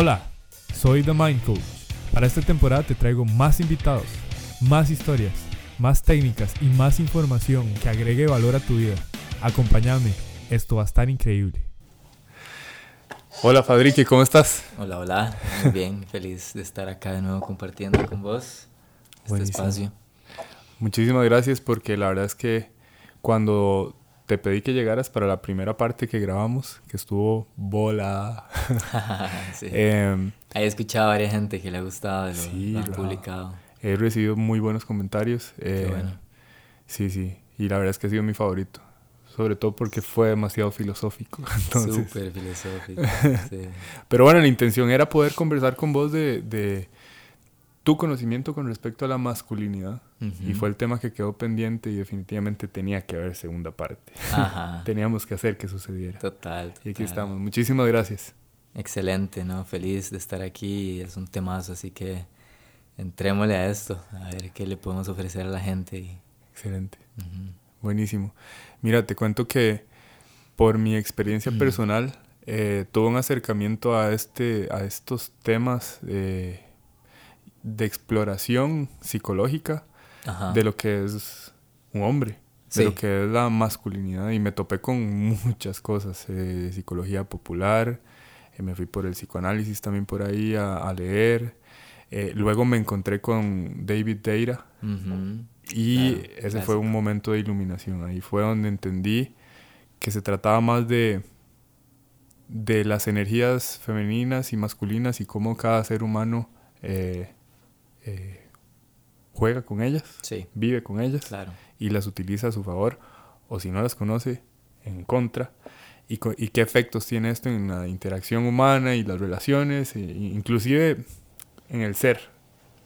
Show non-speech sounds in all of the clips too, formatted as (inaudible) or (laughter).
Hola, soy The Mind Coach. Para esta temporada te traigo más invitados, más historias, más técnicas y más información que agregue valor a tu vida. Acompáñame, esto va a estar increíble. Hola Fadrique, ¿cómo estás? Hola, hola, muy bien, (laughs) feliz de estar acá de nuevo compartiendo con vos este espacio. Muchísimas gracias porque la verdad es que cuando te pedí que llegaras para la primera parte que grabamos, que estuvo bola. (laughs) sí. (laughs) eh, He escuchado a varias gente que le ha gustado, lo, sí, han publicado. He recibido muy buenos comentarios. Eh, Qué bueno. Sí, sí. Y la verdad es que ha sido mi favorito. Sobre todo porque fue demasiado filosófico. (laughs) Súper filosófico. sí. Pero bueno, la intención era poder conversar con vos de, de tu conocimiento con respecto a la masculinidad. Y fue el tema que quedó pendiente y definitivamente tenía que haber segunda parte. (laughs) Teníamos que hacer que sucediera. Total, Y aquí estamos. Muchísimas gracias. Excelente, ¿no? Feliz de estar aquí. Es un temazo, así que entrémosle a esto, a ver qué le podemos ofrecer a la gente. Excelente. Buenísimo. Mira, te cuento que por mi experiencia personal eh, tuve un acercamiento a, este, a estos temas. Eh, de exploración psicológica de lo que es un hombre, de lo que es la masculinidad. Y me topé con muchas cosas, eh, psicología popular, eh, me fui por el psicoanálisis también por ahí a, leer. Eh, luego me encontré con David Deira y ese fue un momento de iluminación. Ahí fue donde entendí que se trataba más de, de las energías femeninas y masculinas y cómo cada ser humano eh, juega con ellas, vive con ellas y las utiliza a su favor, o si no las conoce, en contra. Y, qué efectos tiene esto en la interacción humana y las relaciones, e inclusive en el ser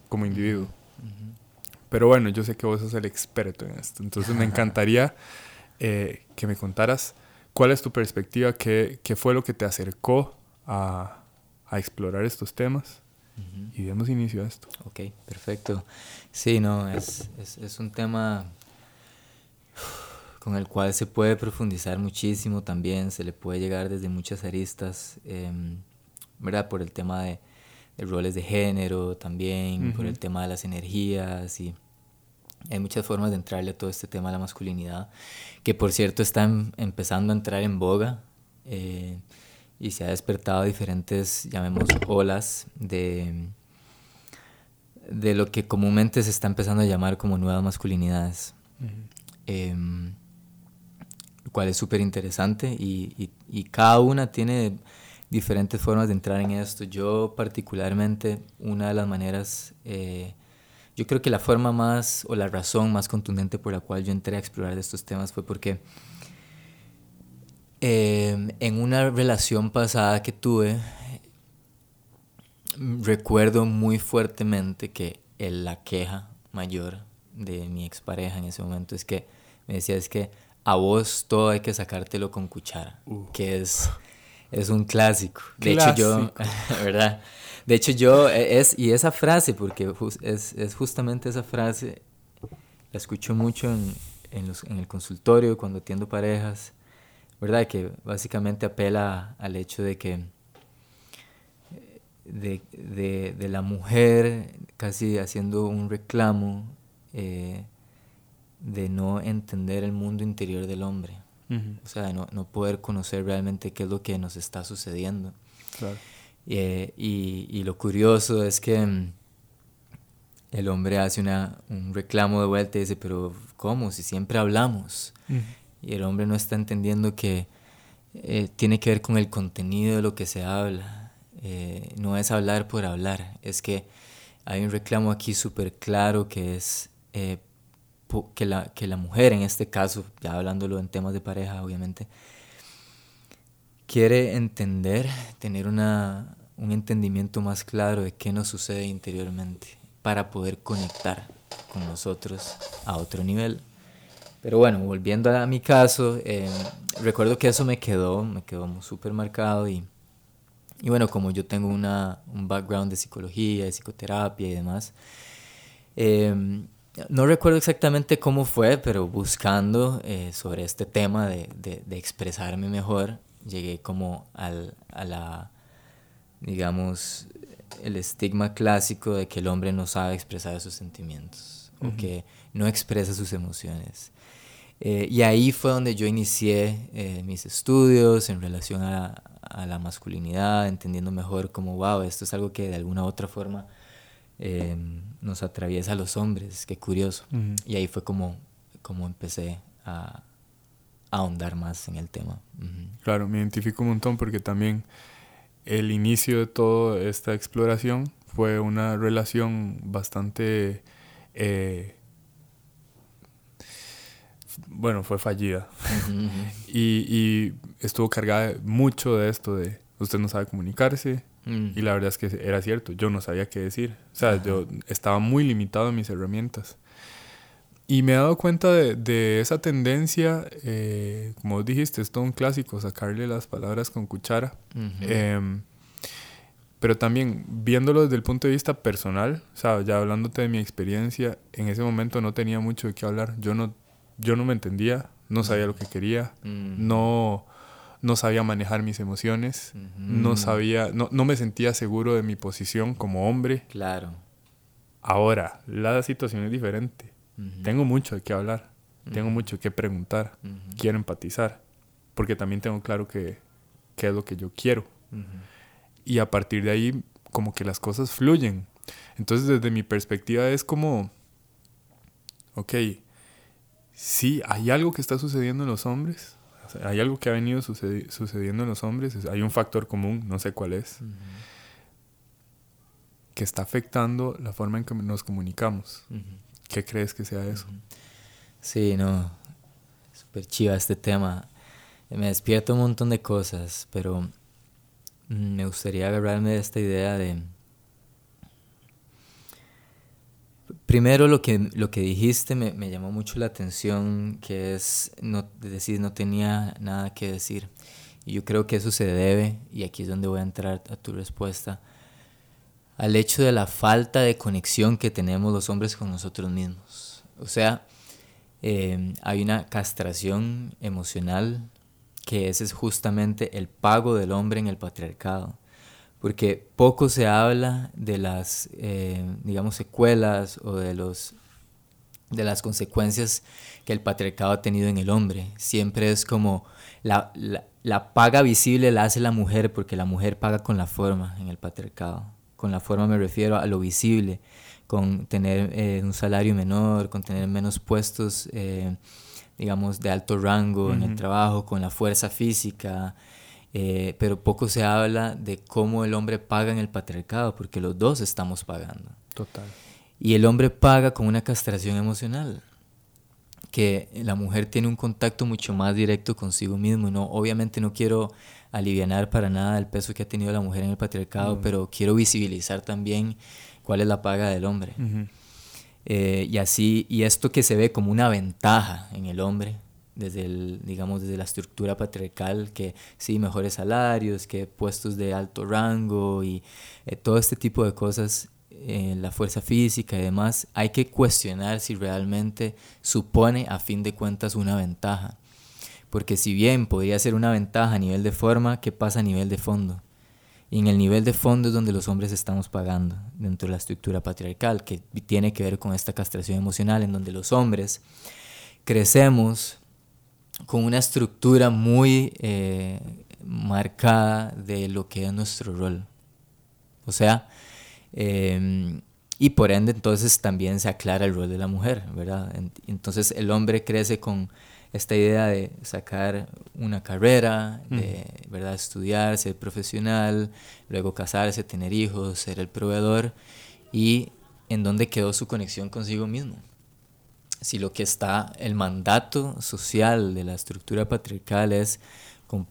como individuo. Pero bueno, yo sé que vos sos el experto en esto, entonces me (laughs) encantaría eh, que me contaras cuál es tu perspectiva, qué, qué fue lo que te acercó a, a explorar estos temas y demos inicio a esto. Ok, perfecto. Sí, no, es, es, es, un tema con el cual se puede profundizar muchísimo también, se le puede llegar desde muchas aristas, em, ¿verdad? Por el tema de, roles de género también, por el tema de las energías y hay muchas formas de entrarle a todo este tema de la masculinidad, que por cierto está em, empezando a entrar en boga. Eh, y se ha despertado diferentes, llamemos, olas de, de lo que comúnmente se está empezando a llamar como nuevas masculinidades. Em, lo cual es súper interesante y, y, cada una tiene diferentes formas de entrar en esto. Yo particularmente, una de las maneras, eh, yo creo que la forma más o la razón más contundente por la cual yo entré a explorar estos temas fue porque Em, en una relación pasada que tuve, recuerdo muy fuertemente que la queja mayor de mi expareja en ese momento es que me decía es que a vos todo hay que sacártelo con cuchara, uh. que es, es un clásico. De hecho yo, (laughs) ¿verdad? De hecho yo, e, es, y esa frase, porque es, es justamente esa frase, la escucho mucho en, en, los, en el consultorio cuando atiendo parejas ¿verdad? Que básicamente apela al hecho de que de, de, de la mujer casi haciendo un reclamo eh, de no entender el mundo interior del hombre. O sea, de no, no, poder conocer realmente qué es lo que nos está sucediendo. Claro. Eh, y, y, lo curioso es que mm, el hombre hace una, un reclamo de vuelta y dice, pero ¿cómo? Si siempre hablamos y el hombre no está entendiendo que eh, tiene que ver con el contenido de lo que se habla. Eh, no es hablar por hablar, es que hay un reclamo aquí súper claro que es eh, que, la, que la mujer, en este caso, ya hablándolo en temas de pareja, obviamente, quiere entender, tener una, un entendimiento más claro de qué nos sucede interiormente para poder conectar con nosotros a otro nivel. Pero bueno, volviendo a mi caso, eh, recuerdo que eso me quedó, me quedó súper marcado y, y bueno, como yo tengo una, un background de psicología, de psicoterapia y demás, eh, no recuerdo exactamente cómo fue, pero buscando eh, sobre este tema de, de, de, expresarme mejor, llegué como al, a la digamos, el estigma clásico de que el hombre no sabe expresar sus sentimientos o que no expresa sus emociones. Eh, y ahí fue donde yo inicié eh, mis estudios en relación a, a, la masculinidad, entendiendo mejor cómo, wow, esto es algo que de alguna u otra forma eh, nos atraviesa a los hombres, qué curioso. Y ahí fue como, como empecé a, ahondar más en el tema. Claro, me identifico un montón porque también el inicio de toda esta exploración fue una relación bastante... Eh, bueno, fue fallida. (laughs) y, y, estuvo cargada mucho de esto de usted no sabe comunicarse. Mm. Y la verdad es que era cierto, yo no sabía qué decir. O sea, yo estaba muy limitado en mis herramientas. Y me he dado cuenta de, de esa tendencia, eh, como vos dijiste, es todo un clásico, sacarle las palabras con cuchara. Em, pero también viéndolo desde el punto de vista personal, o sea, ya hablándote de mi experiencia, en ese momento no tenía mucho de qué hablar. Yo no, yo no me entendía, no sabía lo que quería, no, no sabía manejar mis emociones, no sabía, no, no me sentía seguro de mi posición como hombre. Claro. Ahora, la situación es diferente tengo mucho de qué hablar, tengo mucho que preguntar, quiero empatizar, porque también tengo claro que, qué es lo que yo quiero. Y a partir de ahí, como que las cosas fluyen. Entonces, desde mi perspectiva es como, ok, sí, hay algo que está sucediendo en los hombres, hay algo que ha venido sucediendo en los hombres, hay un factor común, no sé cuál es, que está afectando la forma en que nos comunicamos. ¿Qué crees que sea eso? Sí, no, súper chiva este tema. Me despierta un montón de cosas, pero mm, me gustaría agarrarme de esta idea de... Primero lo que, lo que dijiste me, me llamó mucho la atención, que es no, decir no tenía nada que decir. Y yo creo que eso se debe, y aquí es donde voy a entrar a tu respuesta, al hecho de la falta de conexión que tenemos los hombres con nosotros mismos. O sea, eh, hay una castración emocional que ese es justamente el pago del hombre en el patriarcado. Porque poco se habla de las, eh, digamos, secuelas o de, los, de las consecuencias que el patriarcado ha tenido en el hombre. Siempre es como la, la, la paga visible la hace la mujer porque la mujer paga con la forma en el patriarcado con la forma me refiero a lo visible, con tener eh, un salario menor, con tener menos puestos, eh, digamos, de alto rango en el trabajo, con la fuerza física, eh, pero poco se habla de cómo el hombre paga en el patriarcado, porque los dos estamos pagando. Total. Y el hombre paga con una castración emocional, que la mujer tiene un contacto mucho más directo consigo mismo. No, obviamente no quiero aliviar para nada el peso que ha tenido la mujer en el patriarcado, pero quiero visibilizar también cuál es la paga del hombre. Eh, y así, y esto que se ve como una ventaja en el hombre, desde el, digamos, desde la estructura patriarcal, que sí, mejores salarios, que puestos de alto rango y eh, todo este tipo de cosas, eh, la fuerza física y demás, hay que cuestionar si realmente supone a fin de cuentas una ventaja. Porque si bien podría ser una ventaja a nivel de forma, ¿qué pasa a nivel de fondo? Y en el nivel de fondo es donde los hombres estamos pagando dentro de la estructura patriarcal, que tiene que ver con esta castración emocional, en donde los hombres crecemos con una estructura muy eh, marcada de lo que es nuestro rol. O sea, em, y por ende entonces también se aclara el rol de la mujer, ¿verdad? Entonces el hombre crece con esta idea de sacar una carrera, de ¿verdad? estudiar, ser profesional, luego casarse, tener hijos, ser el proveedor y en dónde quedó su conexión consigo mismo. Si lo que está, el mandato social de la estructura patriarcal es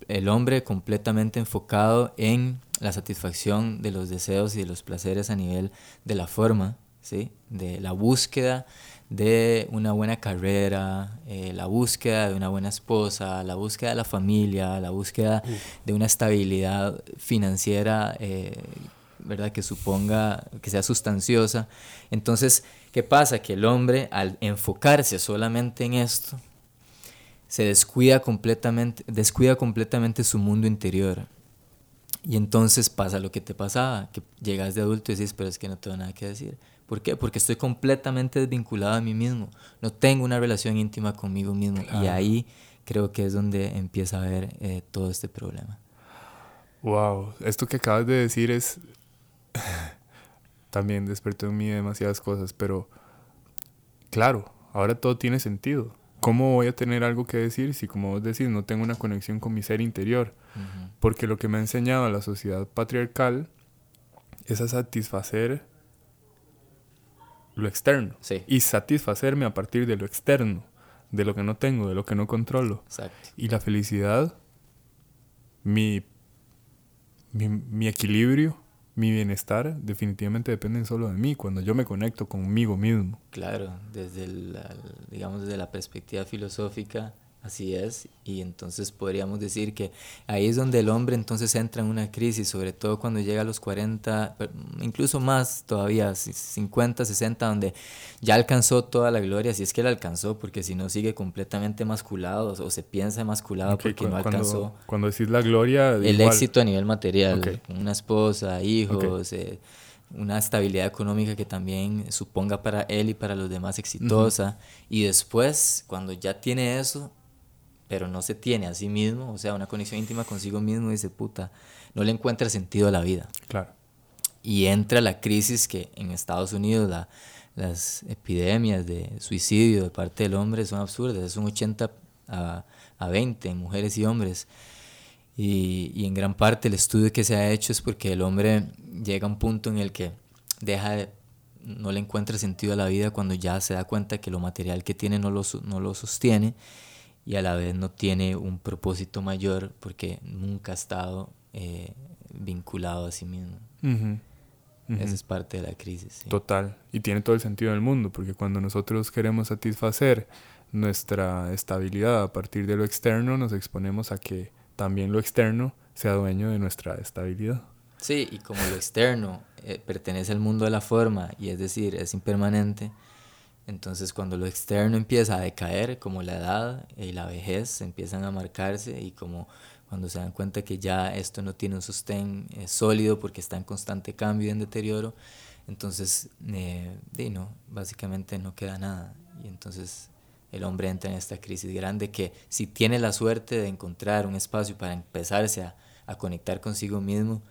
el hombre completamente enfocado en la satisfacción de los deseos y de los placeres a nivel de la forma, ¿sí? de la búsqueda de una buena carrera, eh, la búsqueda de una buena esposa, la búsqueda de la familia, la búsqueda de una estabilidad financiera, eh, ¿verdad? Que suponga, que sea sustanciosa. Entonces, ¿qué pasa? Que el hombre, al enfocarse solamente en esto, se descuida completamente, descuida completamente su mundo interior. Y entonces pasa lo que te pasaba, que llegas de adulto y dices, pero es que no tengo nada que decir. ¿Por qué? Porque estoy completamente desvinculado a mí mismo. No tengo una relación íntima conmigo mismo. Y ahí creo que es donde empieza a haber eh, todo este problema. Wow, esto que acabas de decir es... También despertó en mí demasiadas cosas, pero claro, ahora todo tiene sentido. ¿Cómo voy a tener algo que decir si, como vos decís, no tengo una conexión con mi ser interior? Porque lo que me ha enseñado la sociedad patriarcal es a satisfacer lo externo. Y satisfacerme a partir de lo externo, de lo que no tengo, de lo que no controlo. Y la felicidad, mi, mi, mi equilibrio, mi bienestar definitivamente dependen solo de mí, cuando yo me conecto conmigo mismo. Claro, desde la, digamos desde la perspectiva filosófica, Así es, y entonces podríamos decir que ahí es donde el hombre entonces entra en una crisis, sobre todo cuando llega a los 40, incluso más todavía, 50, 60, donde ya alcanzó toda la gloria, si es que la alcanzó, porque si no sigue completamente masculado o se piensa masculado porque no alcanzó. Cuando, decís la gloria... El éxito a nivel material, una esposa, hijos... Eh, una estabilidad económica que también suponga para él y para los demás exitosa. Y después, cuando ya tiene eso, pero no se tiene a sí mismo, o sea, una conexión íntima consigo mismo, dice, puta, no le encuentra sentido a la vida. Claro. Y entra la crisis que en Estados Unidos la, las epidemias de suicidio de parte del hombre son absurdas, es un 80 a, a 20 en mujeres y hombres. Y, y, en gran parte el estudio que se ha hecho es porque el hombre llega a un punto en el que deja de, no le encuentra sentido a la vida cuando ya se da cuenta que lo material que tiene no lo, no lo sostiene y a la vez no tiene un propósito mayor porque nunca ha estado eh, vinculado a sí mismo. Esa es parte de la crisis. Total. Y tiene todo el sentido del mundo, porque cuando nosotros queremos satisfacer nuestra estabilidad a partir de lo externo, nos exponemos a que también lo externo sea dueño de nuestra estabilidad. Sí, y como lo externo eh, pertenece al mundo de la forma, y es decir, es impermanente, entonces cuando lo externo empieza a decaer, como la edad y la vejez empiezan a marcarse y como cuando se dan cuenta que ya esto no tiene un sostén eh, sólido porque está en constante cambio y en deterioro, entonces eh, no, básicamente no queda nada. Y entonces el hombre entra en esta crisis grande que si tiene la suerte de encontrar un espacio para empezarse a, a conectar consigo mismo,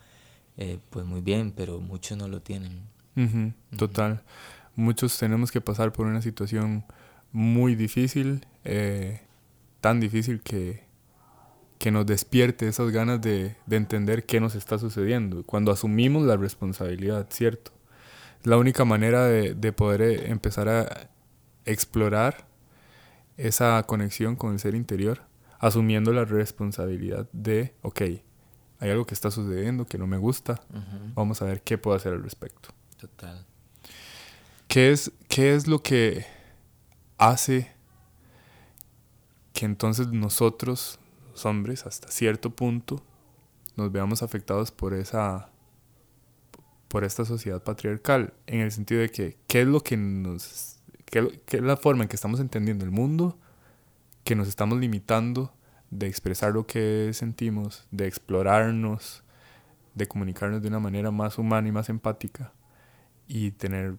eh, pues muy bien, pero muchos no lo tienen. total muchos tenemos que pasar por una situación muy difícil, eh, tan difícil que, que nos despierte esas ganas de, de, entender qué nos está sucediendo, cuando asumimos la responsabilidad, ¿cierto? Es la única manera de, de poder eh, empezar a explorar esa conexión con el ser interior, asumiendo la responsabilidad de, ok, hay algo que está sucediendo que no me gusta, vamos a ver qué puedo hacer al respecto. Total. ¿Qué es, ¿Qué es lo que hace que entonces nosotros, los hombres, hasta cierto punto, nos veamos afectados por esa por esta sociedad patriarcal, en el sentido de que qué es lo que nos qué, qué es la forma en que estamos entendiendo el mundo, que nos estamos limitando de expresar lo que sentimos, de explorarnos, de comunicarnos de una manera más humana y más empática y tener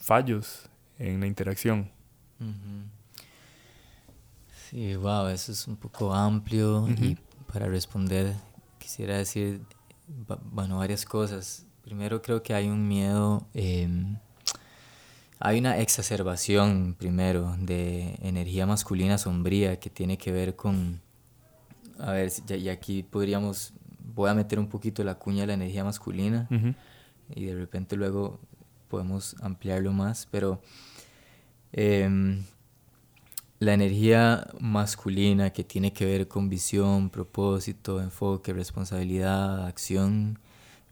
fallos en la interacción. Sí, wow, eso es un poco amplio y para responder quisiera decir, bueno, varias cosas. Primero creo que hay un miedo, em, hay una exacerbación primero de energía masculina sombría que tiene que ver con, a ver, y aquí podríamos, voy a meter un poquito la cuña de la energía masculina y de repente luego podemos ampliarlo más, pero em, la energía masculina que tiene que ver con visión, propósito, enfoque, responsabilidad, acción,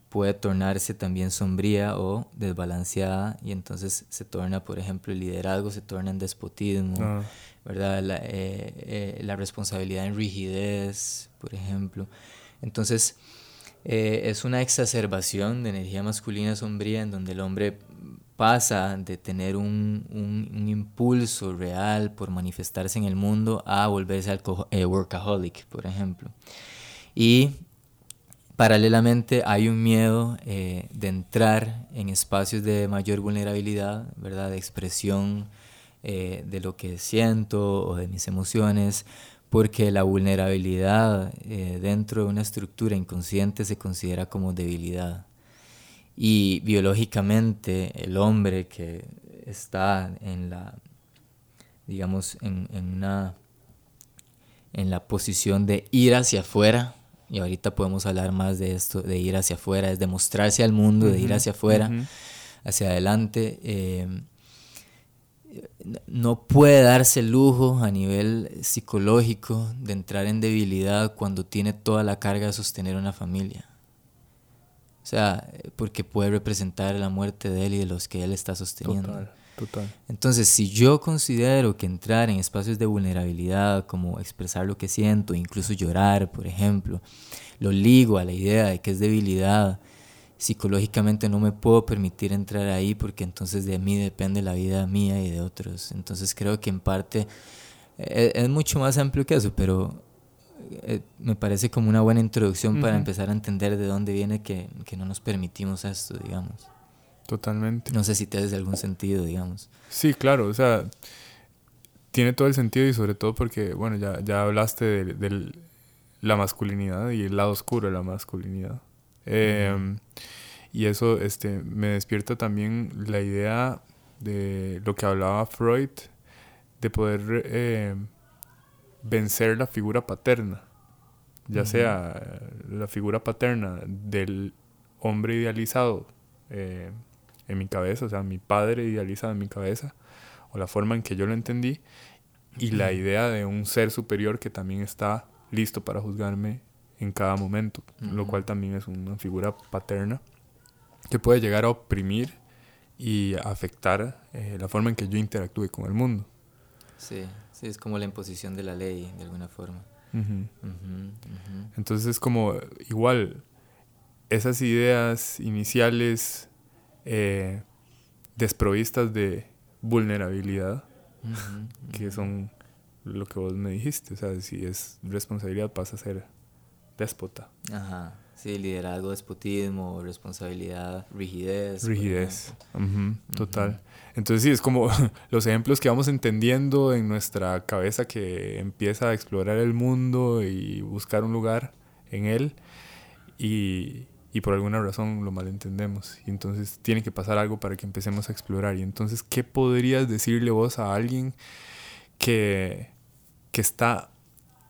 puede tornarse también sombría o desbalanceada y entonces se torna, por ejemplo, el liderazgo se torna en despotismo, ah. ¿verdad? La, eh, eh, la, responsabilidad en rigidez, por ejemplo. Entonces, eh, es una exacerbación de energía masculina sombría en donde el hombre pasa de tener un, un, impulso real por manifestarse en el mundo a volverse eh, workaholic, por ejemplo. Y paralelamente hay un miedo eh, de entrar en espacios de mayor vulnerabilidad, ¿verdad? De expresión eh, de lo que siento o de mis emociones, porque la vulnerabilidad dentro de una estructura inconsciente se considera como debilidad. Y biológicamente el hombre que está en la, digamos, en, en una, en la posición de ir hacia afuera, y ahorita podemos hablar más de esto, de ir hacia afuera, es demostrarse al mundo, de ir hacia afuera, hacia adelante. Eh, no puede darse el lujo a nivel psicológico de entrar en debilidad cuando tiene toda la carga de sostener una familia. O sea, porque puede representar la muerte de él y de los que él está sosteniendo. Entonces, si yo considero que entrar en espacios de vulnerabilidad, como expresar lo que siento, incluso llorar, por ejemplo, lo ligo a la idea de que es debilidad, psicológicamente no me puedo permitir entrar ahí porque entonces de mí depende la vida mía y de otros. Entonces creo que en parte eh, es, mucho más amplio que eso, pero eh, me parece como una buena introducción para empezar a entender de dónde viene que, que no nos permitimos esto, digamos. Totalmente. No sé si te hace algún sentido, digamos. Sí, claro, o sea, tiene todo el sentido y sobre todo porque, bueno, ya, ya hablaste de, la masculinidad y el lado oscuro de la masculinidad. Em, y eso este, me despierta también la idea de lo que hablaba Freud, de poder eh, vencer la figura paterna, ya sea la figura paterna del hombre idealizado eh, en mi cabeza, o sea, mi padre idealizado en mi cabeza, o la forma en que yo lo entendí, y la idea de un ser superior que también está listo para juzgarme en cada momento, lo cual también es una figura paterna que puede llegar a oprimir y afectar eh, la forma en que yo interactúe con el mundo. Sí, sí, es como la imposición de la ley, de alguna forma. Entonces es como igual esas ideas iniciales eh, desprovistas de vulnerabilidad, que son lo que vos me dijiste. O sea, si es responsabilidad pasa a ser déspota. Ajá. Sí, liderazgo, despotismo, responsabilidad, rigidez. Rigidez, total. Entonces sí, es como (laughs) los ejemplos que vamos entendiendo en nuestra cabeza que empieza a explorar el mundo y buscar un lugar en él. Y, y por alguna razón lo malentendemos. Y entonces tiene que pasar algo para que empecemos a explorar. Y entonces, ¿qué podrías decirle vos a alguien que, que está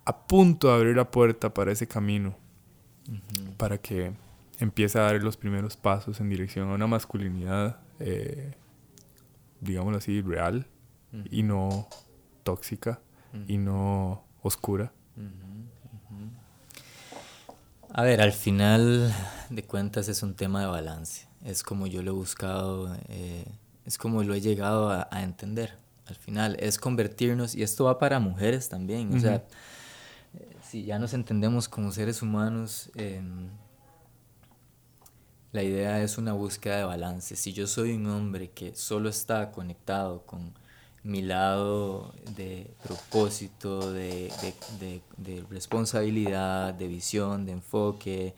a punto de abrir la puerta para ese camino? Para que empiece a dar los primeros pasos en dirección a una masculinidad, eh, digámoslo así, real y no tóxica y no oscura. A ver, al final de cuentas es un tema de balance. Es como yo lo he buscado, eh, es como lo he llegado a, entender. Al final es convertirnos, y esto va para mujeres también. O sea, si ya nos entendemos como seres humanos, em, la idea es una búsqueda de balance. Si yo soy un hombre que solo está conectado con mi lado de propósito, de, responsabilidad, de visión, de enfoque,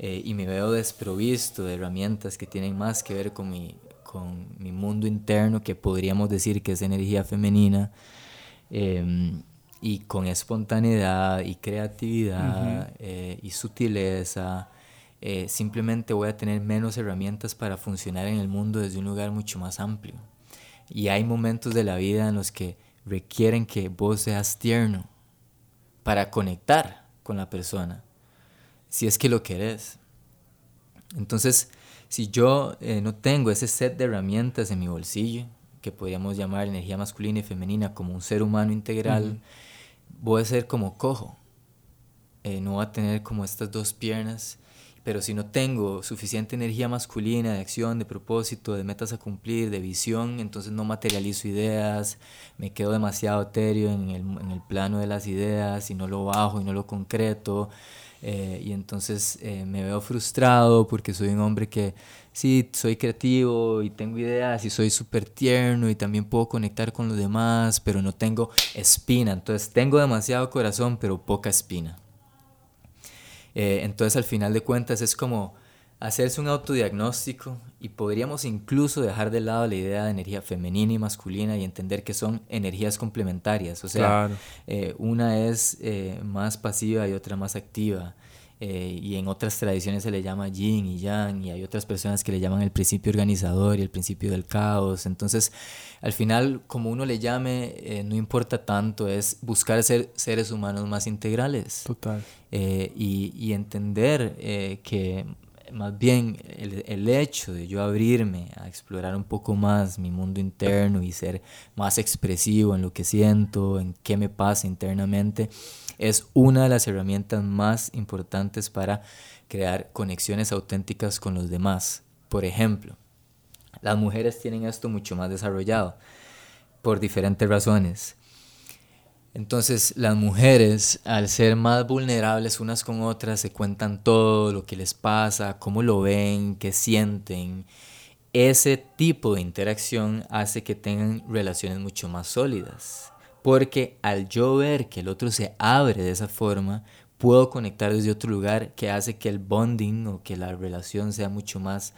eh, y me veo desprovisto de herramientas que tienen más que ver con mi, con mi mundo interno, que podríamos decir que es energía femenina, em, y con espontaneidad y creatividad eh, y sutileza. Eh, simplemente voy a tener menos herramientas para funcionar en el mundo desde un lugar mucho más amplio. Y hay momentos de la vida en los que requieren que vos seas tierno para conectar con la persona, si es que lo querés. Entonces, si yo eh, no tengo ese set de herramientas en mi bolsillo, que podríamos llamar energía masculina y femenina como un ser humano integral, voy a ser como cojo. Eh, no voy a tener como estas dos piernas pero si no tengo suficiente energía masculina de acción, de propósito, de metas a cumplir, de visión, entonces no materializo ideas, me quedo demasiado etéreo en el, en el plano de las ideas y no lo bajo y no lo concreto. Eh, y entonces eh, me veo frustrado porque soy un hombre que sí, soy creativo y tengo ideas y soy súper tierno y también puedo conectar con los demás, pero no tengo espina. Entonces tengo demasiado corazón, pero poca espina. Eh, entonces al final de cuentas es como hacerse un autodiagnóstico y podríamos incluso dejar de lado la idea de energía femenina y masculina y entender que son energías complementarias. O sea, eh, una es eh, más pasiva y otra más activa. Eh, y en otras tradiciones se le llama yin y yang, y hay otras personas que le llaman el principio organizador y el principio del caos. Entonces, al final, como uno le llame, no importa tanto, es buscar ser seres humanos más integrales. Total. y, y, entender que más bien el, el, hecho de yo abrirme a explorar un poco más mi mundo interno y ser más expresivo en lo que siento, en qué me pasa internamente, es una de las herramientas más importantes para crear conexiones auténticas con los demás. Por ejemplo, las mujeres tienen esto mucho más desarrollado por diferentes razones. Entonces las mujeres, al ser más vulnerables unas con otras, se cuentan todo lo que les pasa, cómo lo ven, qué sienten. Ese tipo de interacción hace que tengan relaciones mucho más sólidas. Porque al yo ver que el otro se abre de esa forma, puedo conectar desde otro lugar que hace que el bonding o que la relación sea mucho más,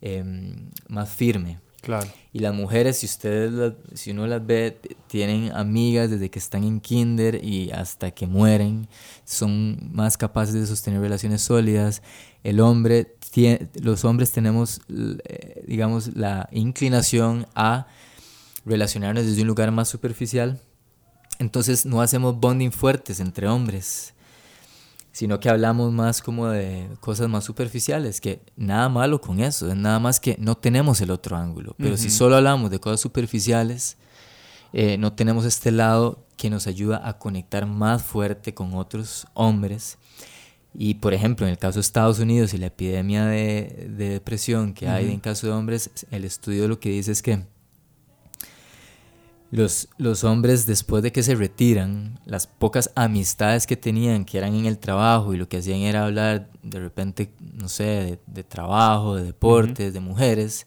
em, más firme. Claro. Y las mujeres, si ustedes, si uno las ve, tienen amigas desde que están en kinder y hasta que mueren, son más capaces de sostener relaciones sólidas. El hombre, tiene, los hombres tenemos, eh, digamos, la inclinación a relacionarnos desde un lugar más superficial. Entonces no hacemos bonding fuertes entre hombres sino que hablamos más como de cosas más superficiales, que nada malo con eso, es nada más que no tenemos el otro ángulo, pero si solo hablamos de cosas superficiales, eh, no tenemos este lado que nos ayuda a conectar más fuerte con otros hombres. Y por ejemplo, en el caso de Estados Unidos y la epidemia de, depresión que hay en caso de hombres, el estudio lo que dice es que los, los hombres después de que se retiran, las pocas amistades que tenían, que eran en el trabajo y lo que hacían era hablar de repente, no sé, de, trabajo, de deportes, de mujeres,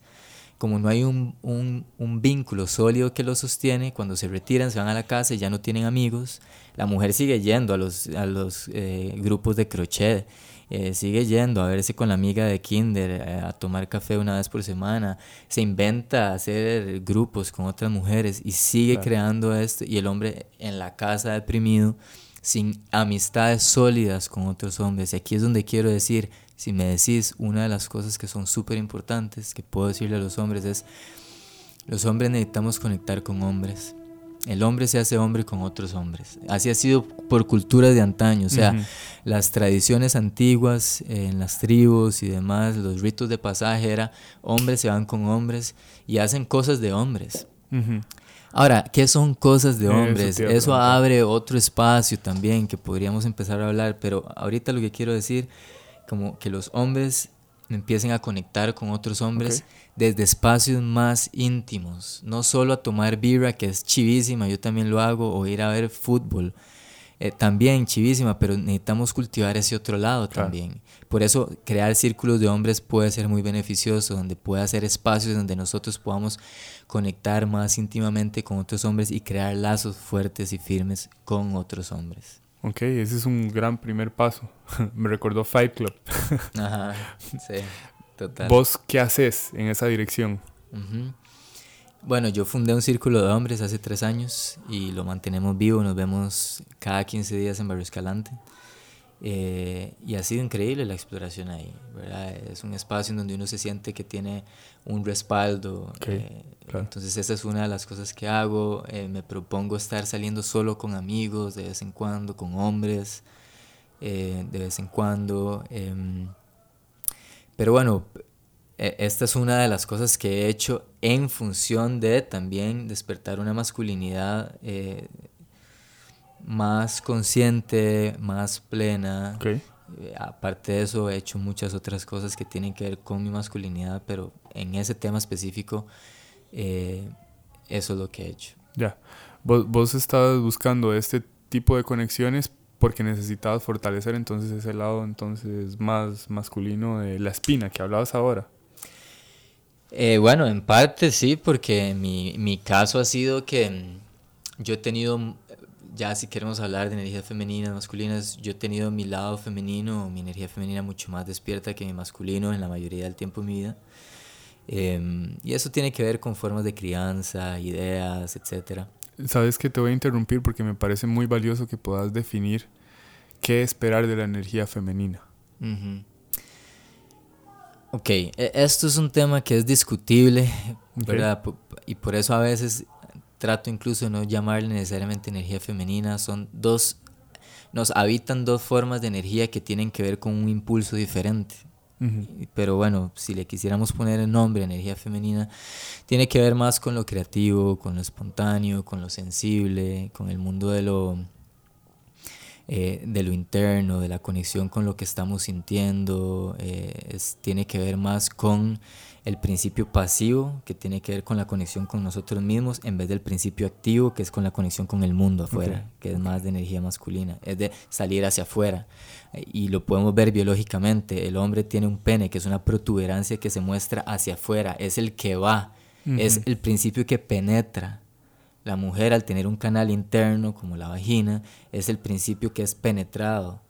como no hay un, un, un, vínculo sólido que los sostiene, cuando se retiran, se van a la casa y ya no tienen amigos, la mujer sigue yendo a los, a los eh, grupos de crochet eh, sigue yendo a verse con la amiga de Kinder, eh, a tomar café una vez por semana, se inventa hacer grupos con otras mujeres y sigue creando esto y el hombre en la casa deprimido, sin amistades sólidas con otros hombres. Y aquí es donde quiero decir, si me decís una de las cosas que son súper importantes que puedo decirle a los hombres es, los hombres necesitamos conectar con hombres el hombre se hace hombre con otros hombres. Así ha sido por culturas de antaño. O sea, las tradiciones antiguas en las tribus y demás, los ritos de pasaje era hombres se van con hombres y hacen cosas de hombres. Ahora, ¿qué son cosas de hombres? Eso, abre otro espacio también que podríamos empezar a hablar, pero ahorita lo que quiero decir, como que los hombres empiecen a conectar con otros hombres desde espacios más íntimos, no solo a tomar birra, que es chivísima, yo también lo hago, o ir a ver fútbol, eh, también chivísima, pero necesitamos cultivar ese otro lado también. Por eso crear círculos de hombres puede ser muy beneficioso, donde puede hacer espacios donde nosotros podamos conectar más íntimamente con otros hombres y crear lazos fuertes y firmes con otros hombres. Ok, ese es un gran primer paso. (laughs) Me recordó Fight Club. Ajá, (laughs) sí, total. ¿Vos qué haces en esa dirección? Bueno, yo fundé un círculo de hombres hace tres años y lo mantenemos vivo. Nos vemos cada 15 días en Barrio Escalante. Eh, y ha sido increíble la exploración ahí, ¿verdad? Es un espacio en donde uno se siente que tiene un respaldo. Eh, entonces esa es una de las cosas que hago. Eh, me propongo estar saliendo solo con amigos de vez en cuando, con hombres de vez en cuando. Em, pero bueno, e, esta es una de las cosas que he hecho en función de también despertar una masculinidad más consciente, más plena. Eh, aparte de eso, he hecho muchas otras cosas que tienen que ver con mi masculinidad, pero en ese tema específico, eh, eso es lo que he hecho. Ya. Vos, vos estabas buscando este tipo de conexiones porque necesitabas fortalecer entonces ese lado entonces más masculino de la espina que hablabas ahora. Eh, bueno, en parte sí, porque mi, mi caso ha sido que yo he tenido ya si queremos hablar de energías femeninas, masculinas, yo he tenido mi lado femenino, mi energía femenina mucho más despierta que mi masculino en la mayoría del tiempo de mi vida. Em, y eso tiene que ver con formas de crianza, ideas, etc. Sabes que te voy a interrumpir porque me parece muy valioso que puedas definir qué esperar de la energía femenina. Ok, e, esto es un tema que es discutible, ¿verdad? Y por eso a veces trato incluso de no llamarle necesariamente energía femenina. Son dos, nos habitan dos formas de energía que tienen que ver con un impulso diferente. Pero bueno, si le quisiéramos poner el nombre energía femenina, tiene que ver más con lo creativo, con lo espontáneo, con lo sensible, con el mundo de lo, eh, de lo interno, de la conexión con lo que estamos sintiendo. Eh, tiene que ver más con el principio pasivo, que tiene que ver con la conexión con nosotros mismos, en vez del principio activo, que es con la conexión con el mundo afuera, que es más de energía masculina, es de salir hacia afuera. Y lo podemos ver biológicamente, el hombre tiene un pene, que es una protuberancia que se muestra hacia afuera, es el que va, es el principio que penetra. La mujer al tener un canal interno como la vagina, es el principio que es penetrado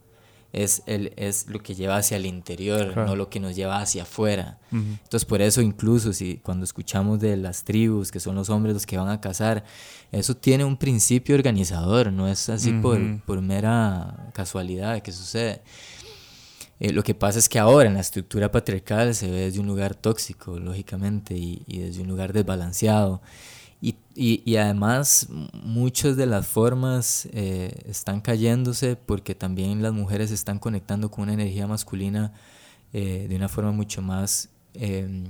es, el, es lo que lleva hacia el interior, no lo que nos lleva hacia afuera. Entonces, por eso incluso si cuando escuchamos de las tribus, que son los hombres los que van a cazar, eso tiene un principio organizador, no es así por, por, mera casualidad que sucede. Eh, lo que pasa es que ahora en la estructura patriarcal se ve desde un lugar tóxico, lógicamente, y, y desde un lugar desbalanceado. Y, y, además muchas de las formas eh, están cayéndose porque también las mujeres están conectando con una energía masculina eh, de una forma mucho más em,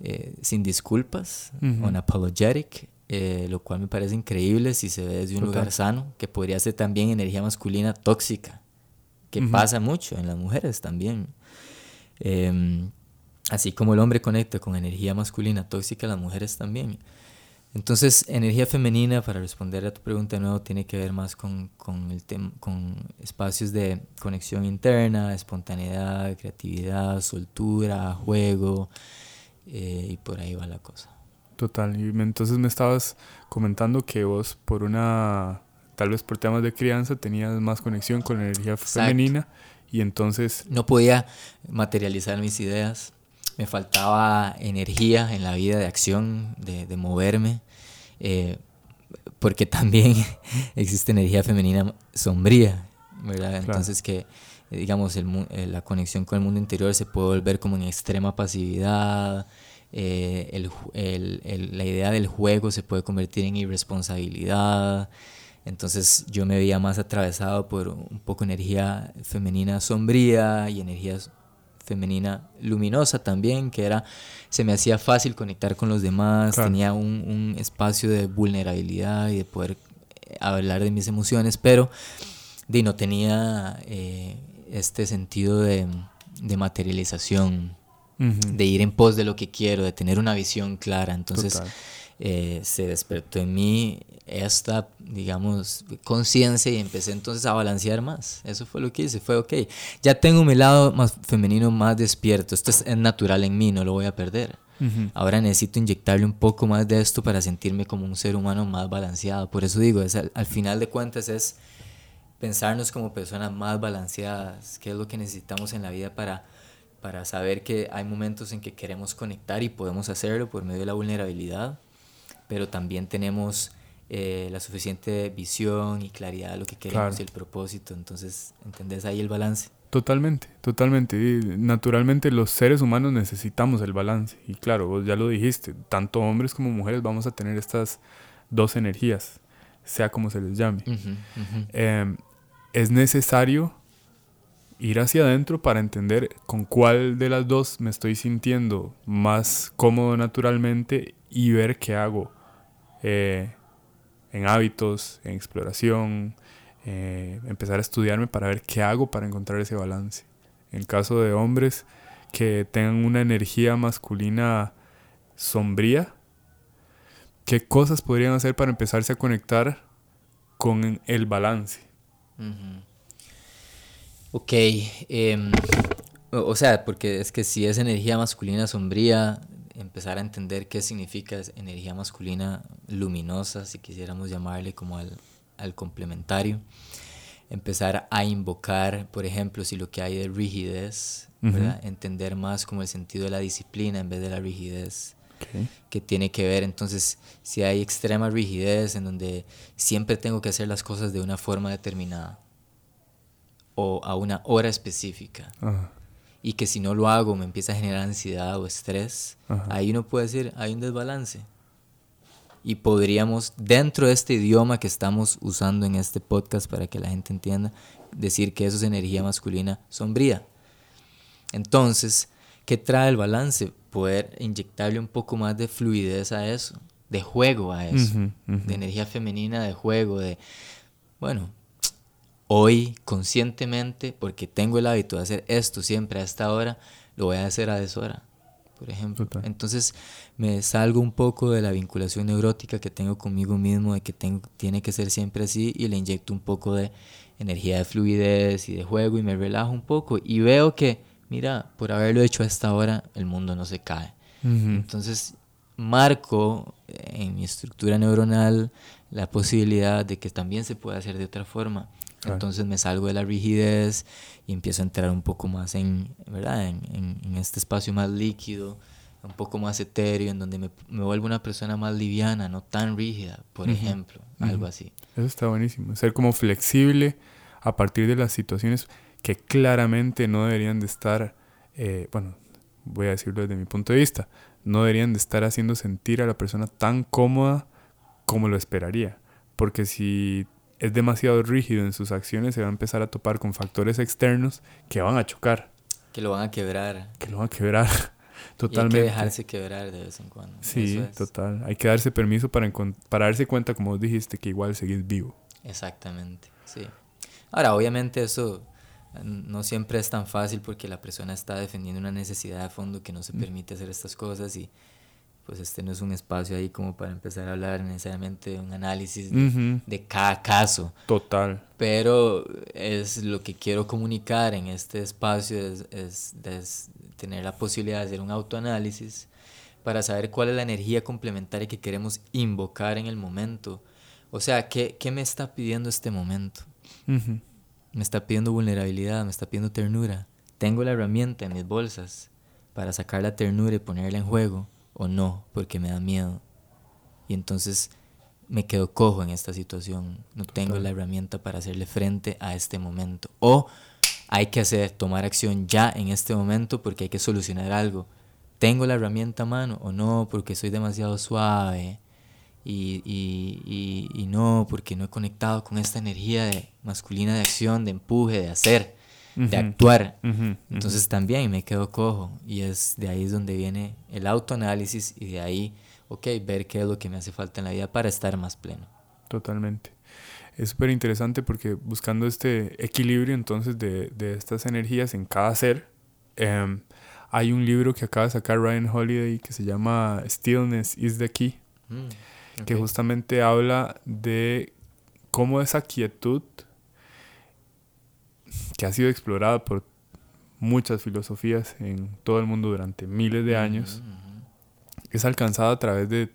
eh, sin disculpas, unapologetic, lo cual me parece increíble si se ve desde un lugar sano, que podría ser también energía masculina tóxica, que pasa mucho en las mujeres también. Em, así como el hombre conecta con energía masculina tóxica, las mujeres también. Entonces, energía femenina, para responder a tu pregunta de nuevo, tiene que ver más con, con, el con espacios de conexión interna, espontaneidad, creatividad, soltura, juego, eh, y por ahí va la cosa. Total, y entonces me estabas comentando que vos por una, tal vez por temas de crianza, tenías más conexión con la energía femenina y entonces... No podía materializar mis ideas me faltaba energía en la vida de acción, de, de moverme, eh, porque también (laughs) existe energía femenina sombría, ¿verdad? Entonces que, digamos, el, eh, la conexión con el mundo interior se puede volver como en extrema pasividad, eh, el, el, la idea del juego se puede convertir en irresponsabilidad, entonces yo me veía más atravesado por un poco energía femenina sombría y energías femenina luminosa también, que era, se me hacía fácil conectar con los demás, tenía un, un, espacio de vulnerabilidad y de poder eh, hablar de mis emociones, pero de, no tenía eh, este sentido de, de materialización, de ir en pos de lo que quiero, de tener una visión clara. Entonces eh, se despertó en mí esta, digamos, conciencia y empecé entonces a balancear más. Eso fue lo que hice, fue, ok, ya tengo mi lado más femenino más despierto, esto es, natural en mí, no lo voy a perder. Ahora necesito inyectarle un poco más de esto para sentirme como un ser humano más balanceado. Por eso digo, es, al, final de cuentas es pensarnos como personas más balanceadas, qué es lo que necesitamos en la vida para, para saber que hay momentos en que queremos conectar y podemos hacerlo por medio de la vulnerabilidad, pero también tenemos eh, la suficiente visión y claridad de lo que queremos y el propósito. Entonces, ¿entendés ahí el balance? Totalmente, totalmente. naturalmente los seres humanos necesitamos el balance. Y claro, vos ya lo dijiste, tanto hombres como mujeres vamos a tener estas dos energías, sea como se les llame. Em, es necesario ir hacia adentro para entender con cuál de las dos me estoy sintiendo más cómodo naturalmente y ver qué hago. Eh, en hábitos, en exploración, eh, empezar a estudiarme para ver qué hago para encontrar ese balance. En caso de hombres que tengan una energía masculina sombría, ¿qué cosas podrían hacer para empezarse a conectar con el balance? Ok, em, o sea, porque es que si es energía masculina sombría, empezar a entender qué significa energía masculina luminosa, si quisiéramos llamarle como al, al complementario. Empezar a invocar, por ejemplo, si lo que hay de rigidez, entender más como el sentido de la disciplina en vez de la rigidez. que tiene que ver entonces si hay extrema rigidez en donde siempre tengo que hacer las cosas de una forma determinada o a una hora específica y que si no lo hago me empieza a generar ansiedad o estrés, ahí uno puede decir, hay un desbalance. Y podríamos, dentro de este idioma que estamos usando en este podcast para que la gente entienda, decir que eso es energía masculina sombría. Entonces, ¿qué trae el balance? Poder inyectarle un poco más de fluidez a eso, de juego a eso, de energía femenina, de juego, de, bueno, hoy conscientemente, porque tengo el hábito de hacer esto siempre a esta hora, lo voy a hacer a deshora, por ejemplo. Entonces me salgo un poco de la vinculación neurótica que tengo conmigo mismo, de que tengo, tiene que ser siempre así, y le inyecto un poco de energía de fluidez y de juego y me relajo un poco y veo que, mira, por haberlo hecho a esta hora, el mundo no se cae. Entonces marco en mi estructura neuronal la posibilidad de que también se pueda hacer de otra forma. Entonces me salgo de la rigidez y empiezo a entrar un poco más en, ¿verdad? En, en, este espacio más líquido, un poco más etéreo, en donde me, me, vuelvo una persona más liviana, no tan rígida, por ejemplo, algo así. Eso está buenísimo, ser como flexible a partir de las situaciones que claramente no deberían de estar, eh, bueno, voy a decirlo desde mi punto de vista, no deberían de estar haciendo sentir a la persona tan cómoda como lo esperaría. Porque si es demasiado rígido en sus acciones, se va a empezar a topar con factores externos que van a chocar. Que lo van a quebrar. Que lo van a quebrar. (laughs) Totalmente. hay que dejarse quebrar de vez en cuando. Sí, total. Hay que darse permiso para, para darse cuenta, como dijiste, que igual seguís vivo. Exactamente, sí. Ahora, obviamente eso no siempre es tan fácil porque la persona está defendiendo una necesidad de fondo que no se mm. permite hacer estas cosas y pues este no es un espacio ahí como para empezar a hablar necesariamente de un análisis de, cada caso. Total. Pero es lo que quiero comunicar en este espacio, es, es, tener la posibilidad de hacer un autoanálisis para saber cuál es la energía complementaria que queremos invocar en el momento. O sea, ¿qué, qué me está pidiendo este momento? Me está pidiendo vulnerabilidad, me está pidiendo ternura. Tengo la herramienta en mis bolsas para sacar la ternura y ponerla en juego o no, porque me da miedo. Y entonces me quedo cojo en esta situación. No tengo la herramienta para hacerle frente a este momento. O hay que hacer, tomar acción ya en este momento porque hay que solucionar algo. ¿Tengo la herramienta a mano o no? Porque soy demasiado suave. Y, y, y, no, porque no he conectado con esta energía de, masculina de acción, de empuje, de hacer de actuar. Entonces también me quedo cojo y es de ahí es donde viene el autoanálisis y de ahí, ok, ver qué es lo que me hace falta en la vida para estar más pleno. Totalmente. Es súper interesante porque buscando este equilibrio entonces de, de estas energías en cada ser, em, hay un libro que acaba de sacar Ryan Holiday que se llama Stillness is the Key, mm, que justamente habla de cómo esa quietud que ha sido explorada por muchas filosofías en todo el mundo durante miles de años, es alcanzada a través de,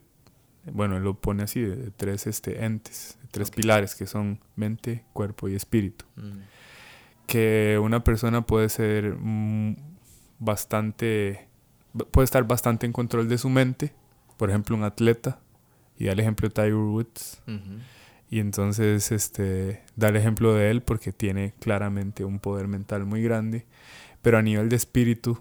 bueno, él lo pone así, de, tres este, entes, de tres pilares que son mente, cuerpo y espíritu. Mm. Que una persona puede ser bastante, puede estar bastante en control de su mente, por ejemplo, un atleta, y da el ejemplo de Tiger Woods. Y entonces este, da el ejemplo de él porque tiene claramente un poder mental muy grande, pero a nivel de espíritu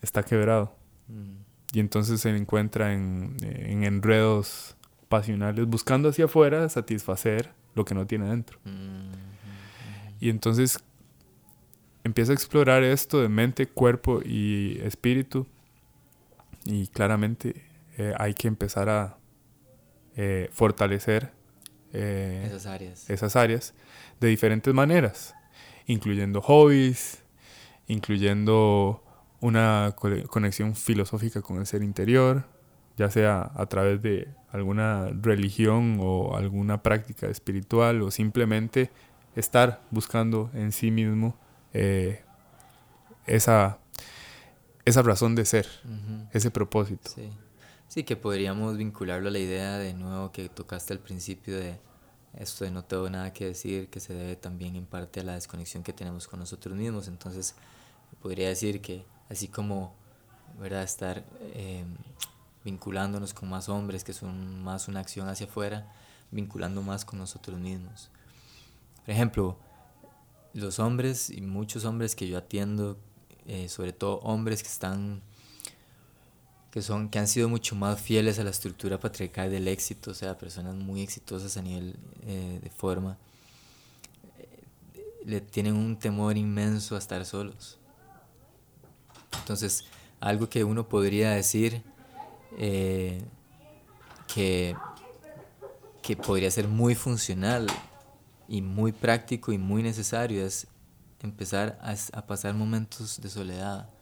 está quebrado. Mm. Y entonces se encuentra en, enredos pasionales, buscando hacia afuera satisfacer lo que no tiene dentro. Mm, y entonces empieza a explorar esto de mente, cuerpo y espíritu. Y claramente eh, hay que empezar a eh, fortalecer eh, esas, áreas. esas áreas de diferentes maneras, incluyendo hobbies, incluyendo una conexión filosófica con el ser interior, ya sea a través de alguna religión o alguna práctica espiritual o simplemente estar buscando en sí mismo eh, esa, esa razón de ser, ese propósito. Sí. Sí, que podríamos vincularlo a la idea de nuevo que tocaste al principio de esto de no tengo nada que decir, que se debe también en parte a la desconexión que tenemos con nosotros mismos. Entonces, podría decir que así como, ¿verdad? Estar em, vinculándonos con más hombres, que son más una acción hacia afuera, vinculando más con nosotros mismos. Por ejemplo, los hombres y muchos hombres que yo atiendo, eh, sobre todo hombres que están que son que han sido mucho más fieles a la estructura patriarcal del éxito, o sea, personas muy exitosas a nivel eh, de forma, eh, le tienen un temor inmenso a estar solos. Entonces, algo que uno podría decir que, que podría ser muy funcional y muy práctico y muy necesario es empezar a pasar momentos de soledad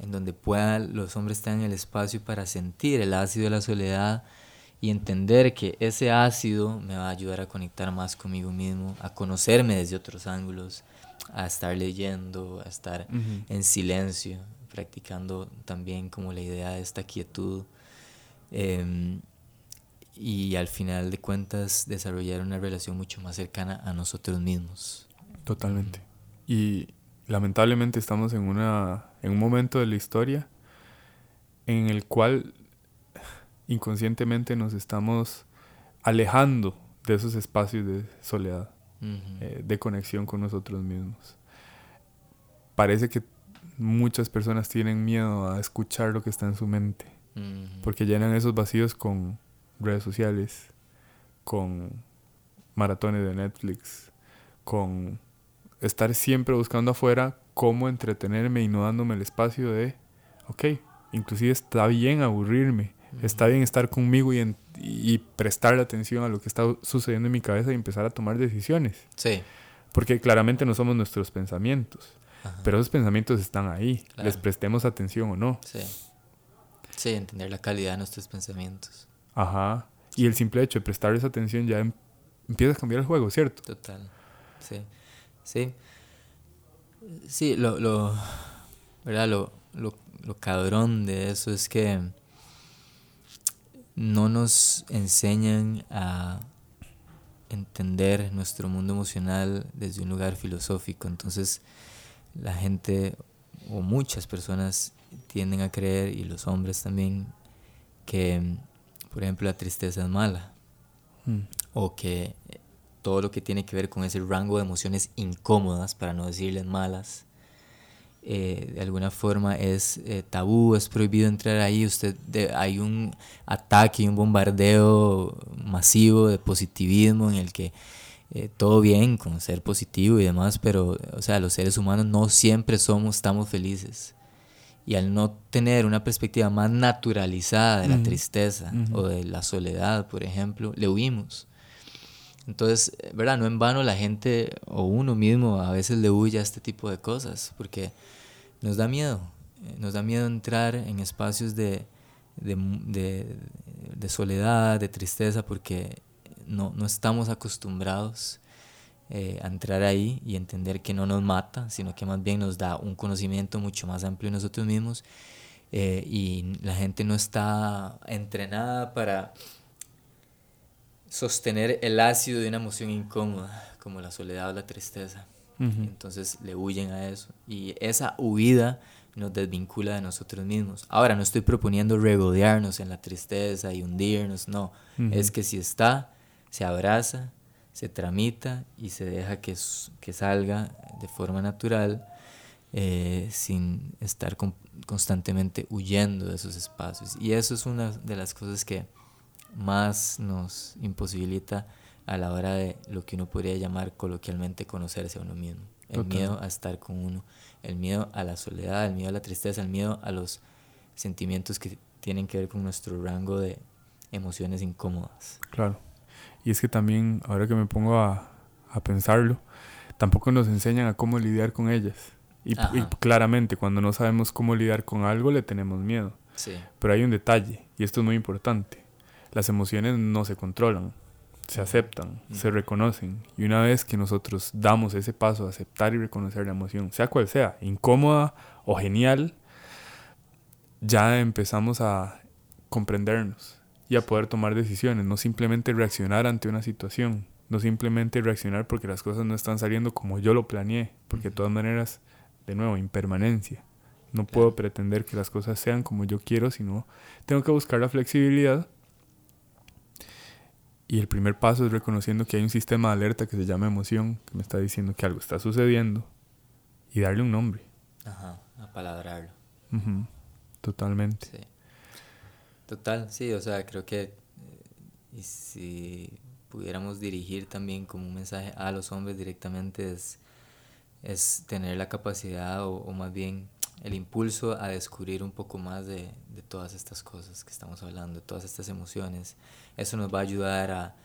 en donde puedan los hombres tengan el espacio para sentir el ácido de la soledad y entender que ese ácido me va a ayudar a conectar más conmigo mismo, a conocerme desde otros ángulos, a estar leyendo, a estar en silencio, practicando también como la idea de esta quietud. Em, y al final de cuentas desarrollar una relación mucho más cercana a nosotros mismos. Totalmente. Y lamentablemente estamos en, una, en un momento de la historia en el cual inconscientemente nos estamos alejando de esos espacios de soledad, eh, de conexión con nosotros mismos. Parece que muchas personas tienen miedo a escuchar lo que está en su mente, porque llenan esos vacíos con redes sociales, con maratones de Netflix, con estar siempre buscando afuera cómo entretenerme y no dándome el espacio de, ok, inclusive está bien aburrirme, está bien estar conmigo y, y prestarle atención a lo que está sucediendo en mi cabeza y empezar a tomar decisiones. Sí. Porque claramente no somos nuestros pensamientos, pero esos pensamientos están ahí, les prestemos atención o no. Sí. Sí, entender la calidad de nuestros pensamientos. Ajá. Y el simple hecho de prestarles atención ya em, empieza a cambiar el juego, ¿cierto? Total. Sí. Sí. Sí, lo, lo, ¿verdad? Lo, lo, lo cabrón de eso es que no nos enseñan a entender nuestro mundo emocional desde un lugar filosófico. Entonces, la gente o muchas personas tienden a creer, y los hombres también, que por ejemplo, la tristeza es mala. Mm. O que todo lo que tiene que ver con ese rango de emociones incómodas, para no decirles malas, eh, de alguna forma es eh, tabú, es prohibido entrar ahí. Usted hay un ataque y un bombardeo masivo de positivismo en el que eh, todo bien con ser positivo y demás, pero o sea, los seres humanos no siempre somos, estamos felices. Y al no tener una perspectiva más naturalizada de la tristeza o de la soledad, por ejemplo, le huimos. Entonces, ¿verdad? No en vano la gente o uno mismo a veces le huye a este tipo de cosas porque nos da miedo. Eh, nos da miedo entrar en espacios de, de, de, soledad, de tristeza, porque no, no estamos acostumbrados eh, a entrar ahí y entender que no nos mata, sino que más bien nos da un conocimiento mucho más amplio de nosotros mismos eh, y la gente no está entrenada para sostener el ácido de una emoción incómoda como la soledad o la tristeza. Entonces le huyen a eso y esa huida nos desvincula de nosotros mismos. Ahora no estoy proponiendo regodearnos en la tristeza y hundirnos, no, es que si está, se abraza, se tramita y se deja que, que salga de forma natural eh, sin estar constantemente huyendo de esos espacios. Y eso es una de las cosas que más nos imposibilita a la hora de lo que uno podría llamar coloquialmente conocerse a uno mismo. El miedo a estar con uno, el miedo a la soledad, el miedo a la tristeza, el miedo a los sentimientos que tienen que ver con nuestro rango de emociones incómodas. Claro. Y es que también, ahora que me pongo a, a pensarlo, tampoco nos enseñan a cómo lidiar con ellas. Y, claramente, cuando no sabemos cómo lidiar con algo, le tenemos miedo. Sí. Pero hay un detalle, y esto es muy importante. Las emociones no se controlan, se aceptan, se reconocen. Y una vez que nosotros damos ese paso a aceptar y reconocer la emoción, sea cual sea, incómoda o genial, ya empezamos a comprendernos y a poder tomar decisiones, no simplemente reaccionar ante una situación, No simplemente reaccionar porque las cosas no están saliendo como yo lo planeé, porque de todas maneras, de nuevo, impermanencia. No puedo pretender que las cosas sean como yo quiero, sino tengo que buscar la flexibilidad. Y el primer paso es reconociendo que hay un sistema de alerta que se llama emoción, que me está diciendo que algo está sucediendo, y darle un nombre. Ajá, apalabrarlo. Totalmente. Sí. Total, sí, o sea, creo que eh, y si pudiéramos dirigir también como un mensaje a los hombres directamente es, es tener la capacidad o, más bien el impulso a descubrir un poco más de, de, todas estas cosas que estamos hablando, todas estas emociones. Eso nos va a ayudar a,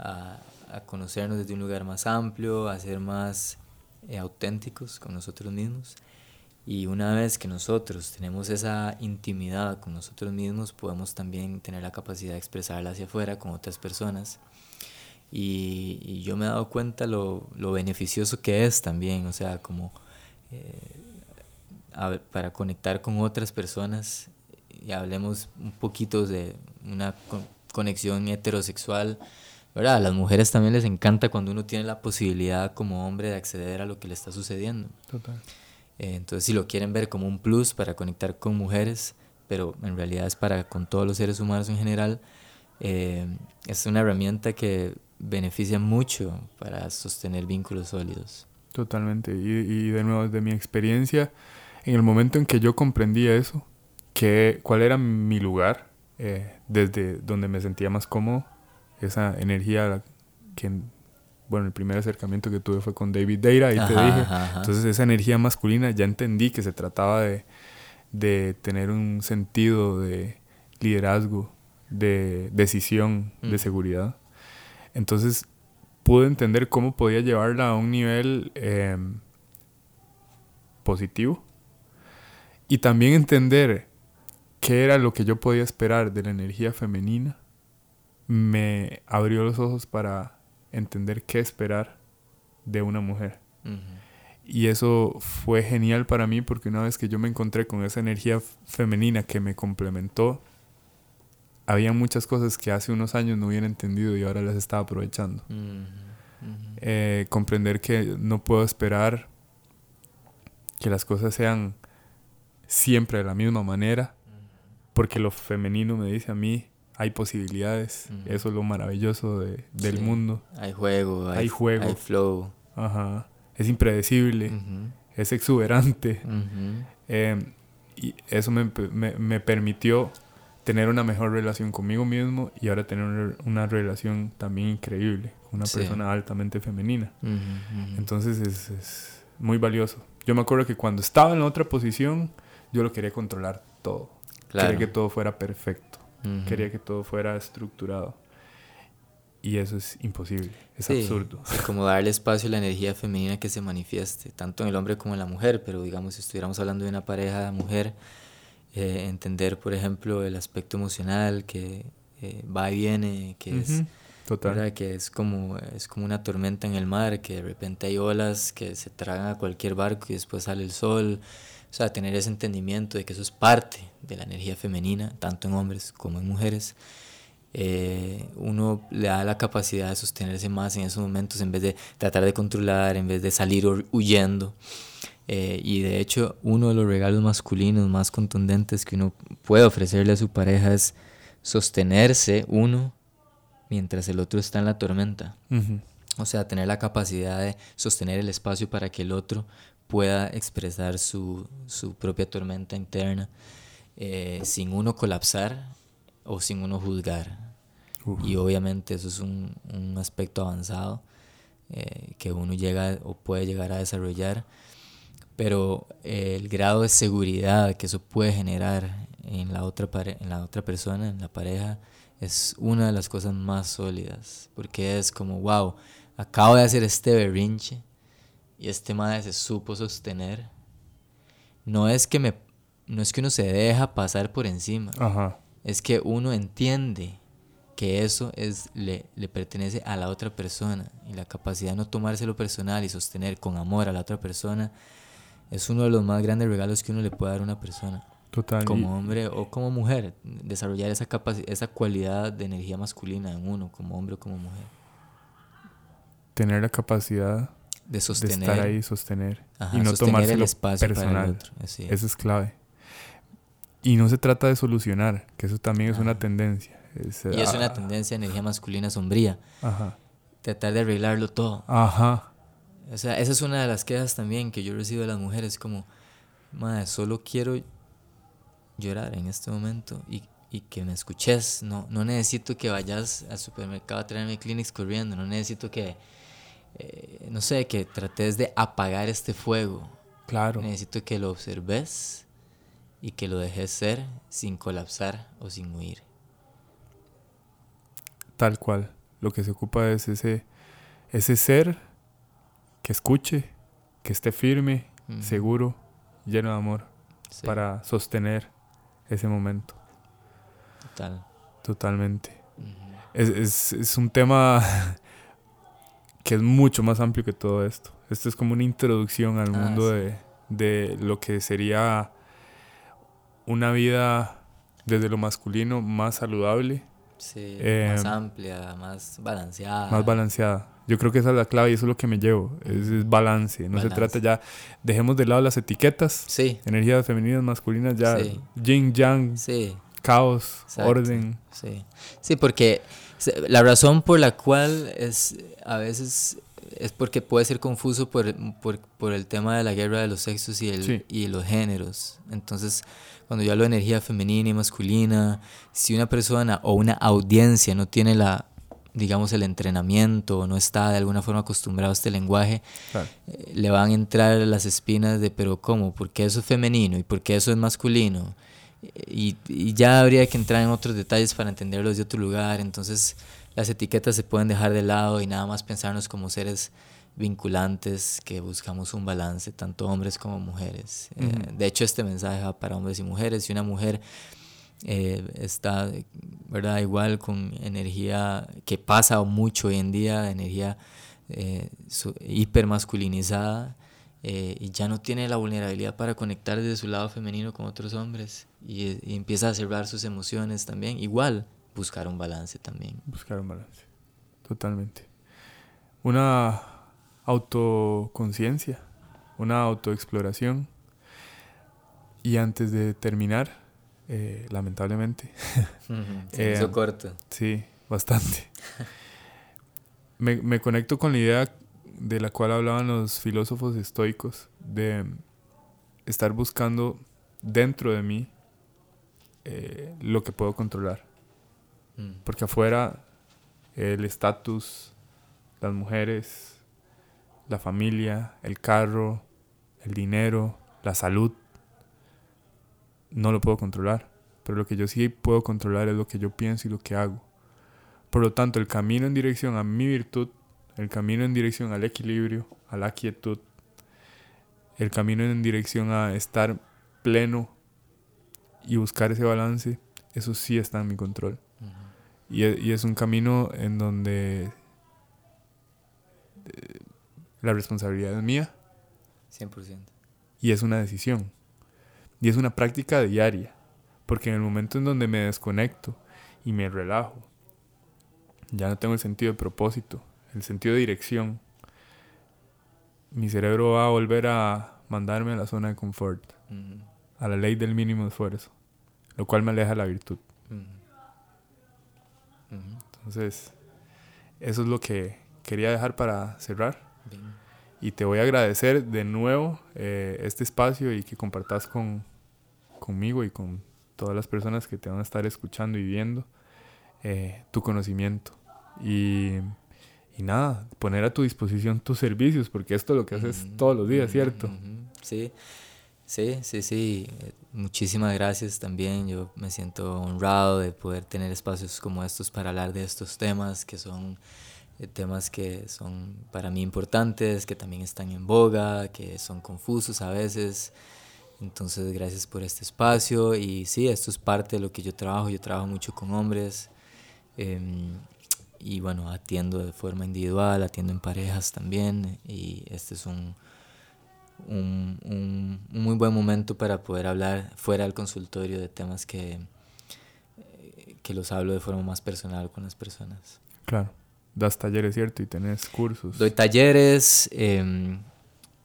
a, a conocernos desde un lugar más amplio, a ser más eh, auténticos con nosotros mismos y una vez que nosotros tenemos esa intimidad con nosotros mismos, podemos también tener la capacidad de expresarla hacia afuera con otras personas. Y, yo me he dado cuenta lo, lo, beneficioso que es también, o sea, como eh, para conectar con otras personas, y hablemos un poquito de una conexión heterosexual, ¿verdad? A las mujeres también les encanta cuando uno tiene la posibilidad como hombre de acceder a lo que le está sucediendo. Total. Eh, entonces, si lo quieren ver como un plus para conectar con mujeres, pero en realidad es para con todos los seres humanos en general, eh, es una herramienta que beneficia mucho para sostener vínculos sólidos. Totalmente. Y, y de nuevo, desde mi experiencia, en el momento en que yo comprendía eso, que, cuál era mi lugar, eh, desde donde me sentía más cómodo, esa energía que bueno, el primer acercamiento que tuve fue con David Deira, ahí te dije. Entonces esa energía masculina ya entendí que se trataba de, de tener un sentido de liderazgo, de decisión, de mm. seguridad. Entonces pude entender cómo podía llevarla a un nivel em, positivo y también entender qué era lo que yo podía esperar de la energía femenina me abrió los ojos para entender qué esperar de una mujer. Y eso fue genial para mí porque una vez que yo me encontré con esa energía femenina que me complementó, había muchas cosas que hace unos años no hubiera entendido y ahora las estaba aprovechando. Eh, comprender que no puedo esperar que las cosas sean siempre de la misma manera, porque lo femenino me dice a mí, hay posibilidades. Eso es lo maravilloso de, del mundo. Hay juego, hay, juego. Hay flow. Ajá. Es impredecible, es exuberante. Em, y eso me, me, me, permitió tener una mejor relación conmigo mismo y ahora tener una, relación también increíble una persona altamente femenina. Entonces es, es muy valioso. Yo me acuerdo que cuando estaba en la otra posición, yo lo quería controlar todo. Quería que todo fuera perfecto. Quería que todo fuera estructurado. Y eso es imposible, es absurdo. como darle espacio a la energía femenina que se manifieste, tanto en el hombre como en la mujer, pero digamos, si estuviéramos hablando de una pareja mujer, eh, entender, por ejemplo, el aspecto emocional que eh, va y viene, que es... Total. que es como, es como una tormenta en el mar, que de repente hay olas que se tragan a cualquier barco y después sale el sol. O sea, tener ese entendimiento de que eso es parte de la energía femenina, tanto en hombres como en mujeres, eh, uno le da la capacidad de sostenerse más en esos momentos en vez de tratar de controlar, en vez de salir huyendo. Eh, y de hecho, uno de los regalos masculinos más contundentes que uno puede ofrecerle a su pareja es sostenerse uno mientras el otro está en la tormenta. O sea, tener la capacidad de sostener el espacio para que el otro pueda expresar su, su propia tormenta interna eh, sin uno colapsar o sin uno juzgar. Y obviamente eso es un, un aspecto avanzado eh, que uno llega o puede llegar a desarrollar, pero eh, el grado de seguridad que eso puede generar en la, otra en la otra persona, en la pareja, es una de las cosas más sólidas, porque es como, wow, acabo de hacer este berrinche y este madre se supo sostener, no es que me no es que uno se deja pasar por encima, es que uno entiende que eso es, le, le, pertenece a la otra persona y la capacidad de no tomárselo personal y sostener con amor a la otra persona es uno de los más grandes regalos que uno le puede dar a una persona. Total. Como hombre o como mujer, desarrollar esa, esa cualidad de energía masculina en uno, como hombre o como mujer. tener la capacidad de sostener. estar ahí, sostener. y no tomarse el espacio personal. Eso es clave. Y no se trata de solucionar, que eso también es una tendencia. y es una ah. tendencia de energía masculina sombría. Ajá. Tratar de arreglarlo todo. Ajá. O sea, esa es una de las quejas también que yo recibo de las mujeres, como, madre, solo quiero llorar en este momento y, y, que me escuches. No, no necesito que vayas al supermercado a traerme Kleenex corriendo. No necesito que, eh, no sé, que trates de apagar este fuego. Claro. Necesito que lo observes y que lo dejes ser sin colapsar o sin huir. Tal cual. Lo que se ocupa es ese, ese ser que escuche, que esté firme, seguro, lleno de amor, para sostener ese momento. Total. Totalmente. es, es, un tema (laughs) que es mucho más amplio que todo esto. Esto es como una introducción al ah, mundo de, de lo que sería una vida desde lo masculino más saludable. Sí, más em, amplia, más balanceada. Más balanceada. Yo creo que esa es la clave y eso es lo que me llevo. Es, balance. No se trata ya. Dejemos de lado las etiquetas. Sí. Energías femeninas, masculinas, ya. Yin, yang. Sí. Caos, orden. Sí. Sí, porque la razón por la cual es a veces es porque puede ser confuso por, por, por el tema de la guerra de los sexos y, el, y los géneros. Entonces, cuando yo hablo de energía femenina y masculina, si una persona o una audiencia no tiene la digamos, el entrenamiento, no está de alguna forma acostumbrado a este lenguaje, eh, le van a entrar las espinas de, pero ¿cómo? ¿Por qué eso es femenino? ¿Y por qué eso es masculino? Y, y, ya habría que entrar en otros detalles para entenderlo desde otro lugar. Entonces, las etiquetas se pueden dejar de lado y nada más pensarnos como seres vinculantes que buscamos un balance, tanto hombres como mujeres. Eh, de hecho, este mensaje va para hombres y mujeres. Si una mujer eh, está, ¿verdad? Igual con energía que pasa mucho hoy en día, energía eh, hipermasculinizada eh, y ya no tiene la vulnerabilidad para conectar desde su lado femenino con otros hombres y, empieza a cerrar sus emociones también. Igual, buscar un balance también. Buscar un balance, totalmente. Una autoconciencia, una autoexploración. Y antes de terminar, eh, lamentablemente. (laughs) Se hizo eh, corto. Sí, bastante. (laughs) me, me conecto con la idea de la cual hablaban los filósofos estoicos, de estar buscando dentro de mí eh, lo que puedo controlar. Mm. Porque afuera el estatus, las mujeres, la familia, el carro, el dinero, la salud, no lo puedo controlar. Pero lo que yo sí puedo controlar es lo que yo pienso y lo que hago. Por lo tanto, el camino en dirección a mi virtud, el camino en dirección al equilibrio, a la quietud, el camino en dirección a estar pleno y buscar ese balance, eso sí está en mi control. y, es, y, es, un camino en donde eh, la responsabilidad es mía. 100%. Y es una decisión. Y es una práctica diaria, porque en el momento en donde me desconecto y me relajo, ya no tengo el sentido de propósito, el sentido de dirección. Mi cerebro va a volver a mandarme a la zona de confort, a la ley del mínimo esfuerzo, lo cual me aleja de la virtud. Entonces, eso es lo que quería dejar para cerrar. Y te voy a agradecer de nuevo eh, este espacio y que compartas con, conmigo y con todas las personas que te van a estar escuchando y viendo eh, tu conocimiento. Y, y, nada, poner a tu disposición tus servicios, porque esto es lo que haces todos los días, ¿cierto? Sí, sí, sí, sí. Muchísimas gracias también. Yo me siento honrado de poder tener espacios como estos para hablar de estos temas que son eh, temas que son para mí importantes, que también están en boga, que son confusos a veces. Entonces, gracias por este espacio y sí, esto es parte de lo que yo trabajo. Yo trabajo mucho con hombres em, y bueno, atiendo de forma individual, atiendo en parejas también y este es un, un, un, muy buen momento para poder hablar fuera del consultorio de temas que, que los hablo de forma más personal con las personas. Claro. das talleres, ¿cierto? Y tenés cursos. Doy talleres, em,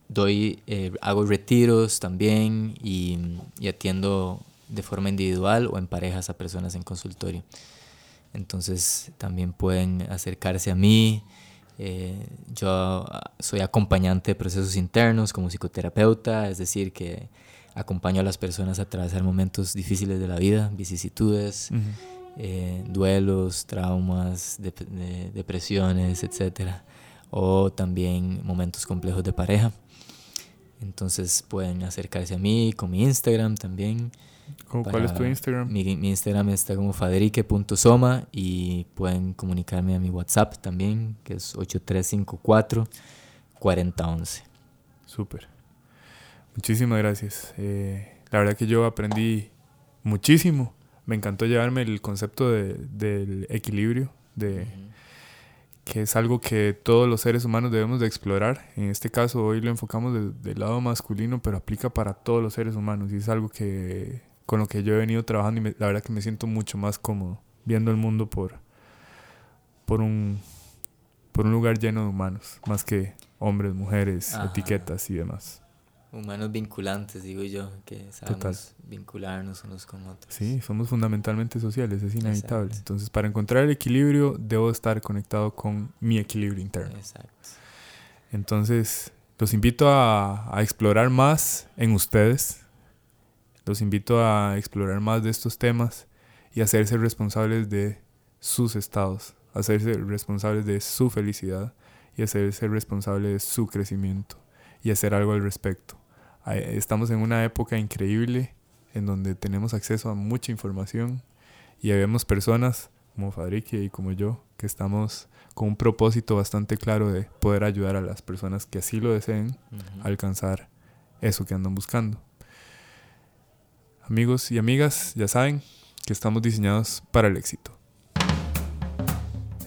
doy, eh, hago retiros también y, y, atiendo de forma individual o en parejas a personas en consultorio. Entonces también pueden acercarse a mí. Eh, yo soy acompañante de procesos internos como psicoterapeuta, es decir, que acompaño a las personas a atravesar momentos difíciles de la vida, vicisitudes, eh, duelos, traumas, depresiones, etc. O también momentos complejos de pareja. Entonces pueden acercarse a mí con mi Instagram también. ¿Cuál es tu Instagram? Mi, Instagram está como faderique.soma y pueden comunicarme a mi WhatsApp también, que es 8354-4011. Súper. Muchísimas gracias. Eh, la verdad que yo aprendí muchísimo. Me encantó llevarme el concepto de, del equilibrio, de que es algo que todos los seres humanos debemos de explorar. En este caso hoy lo enfocamos del lado masculino, pero aplica para todos los seres humanos y es algo que con lo que yo he venido trabajando y la verdad que me siento mucho más cómodo viendo el mundo por, por, un, por un lugar lleno de humanos, más que hombres, mujeres, etiquetas y demás. Humanos vinculantes, digo yo, que sabemos vincularnos unos con otros. Sí, somos fundamentalmente sociales, es inevitable. Entonces, para encontrar el equilibrio, debo estar conectado con mi equilibrio interno. Exacto. Entonces, los invito a, a explorar más en ustedes. Los invito a explorar más de estos temas y hacerse responsables de sus estados, hacerse responsables de su felicidad y hacerse responsables de su crecimiento y hacer algo al respecto. Estamos en una época increíble en donde tenemos acceso a mucha información y vemos personas como Fadrique y como yo que estamos con un propósito bastante claro de poder ayudar a las personas que así lo deseen a alcanzar eso que andan buscando. Amigos y amigas, ya saben que estamos diseñados para el éxito.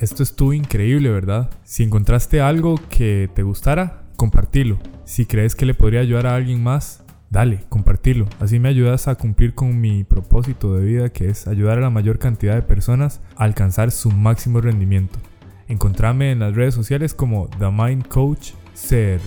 Esto estuvo increíble, ¿verdad? Si encontraste algo que te gustara, compartilo. Si crees que le podría ayudar a alguien más, dale, compartilo. Así me ayudas a cumplir con mi propósito de vida que es ayudar a la mayor cantidad de personas a alcanzar su máximo rendimiento. Encontrame en las redes sociales como The Mind Coach CR.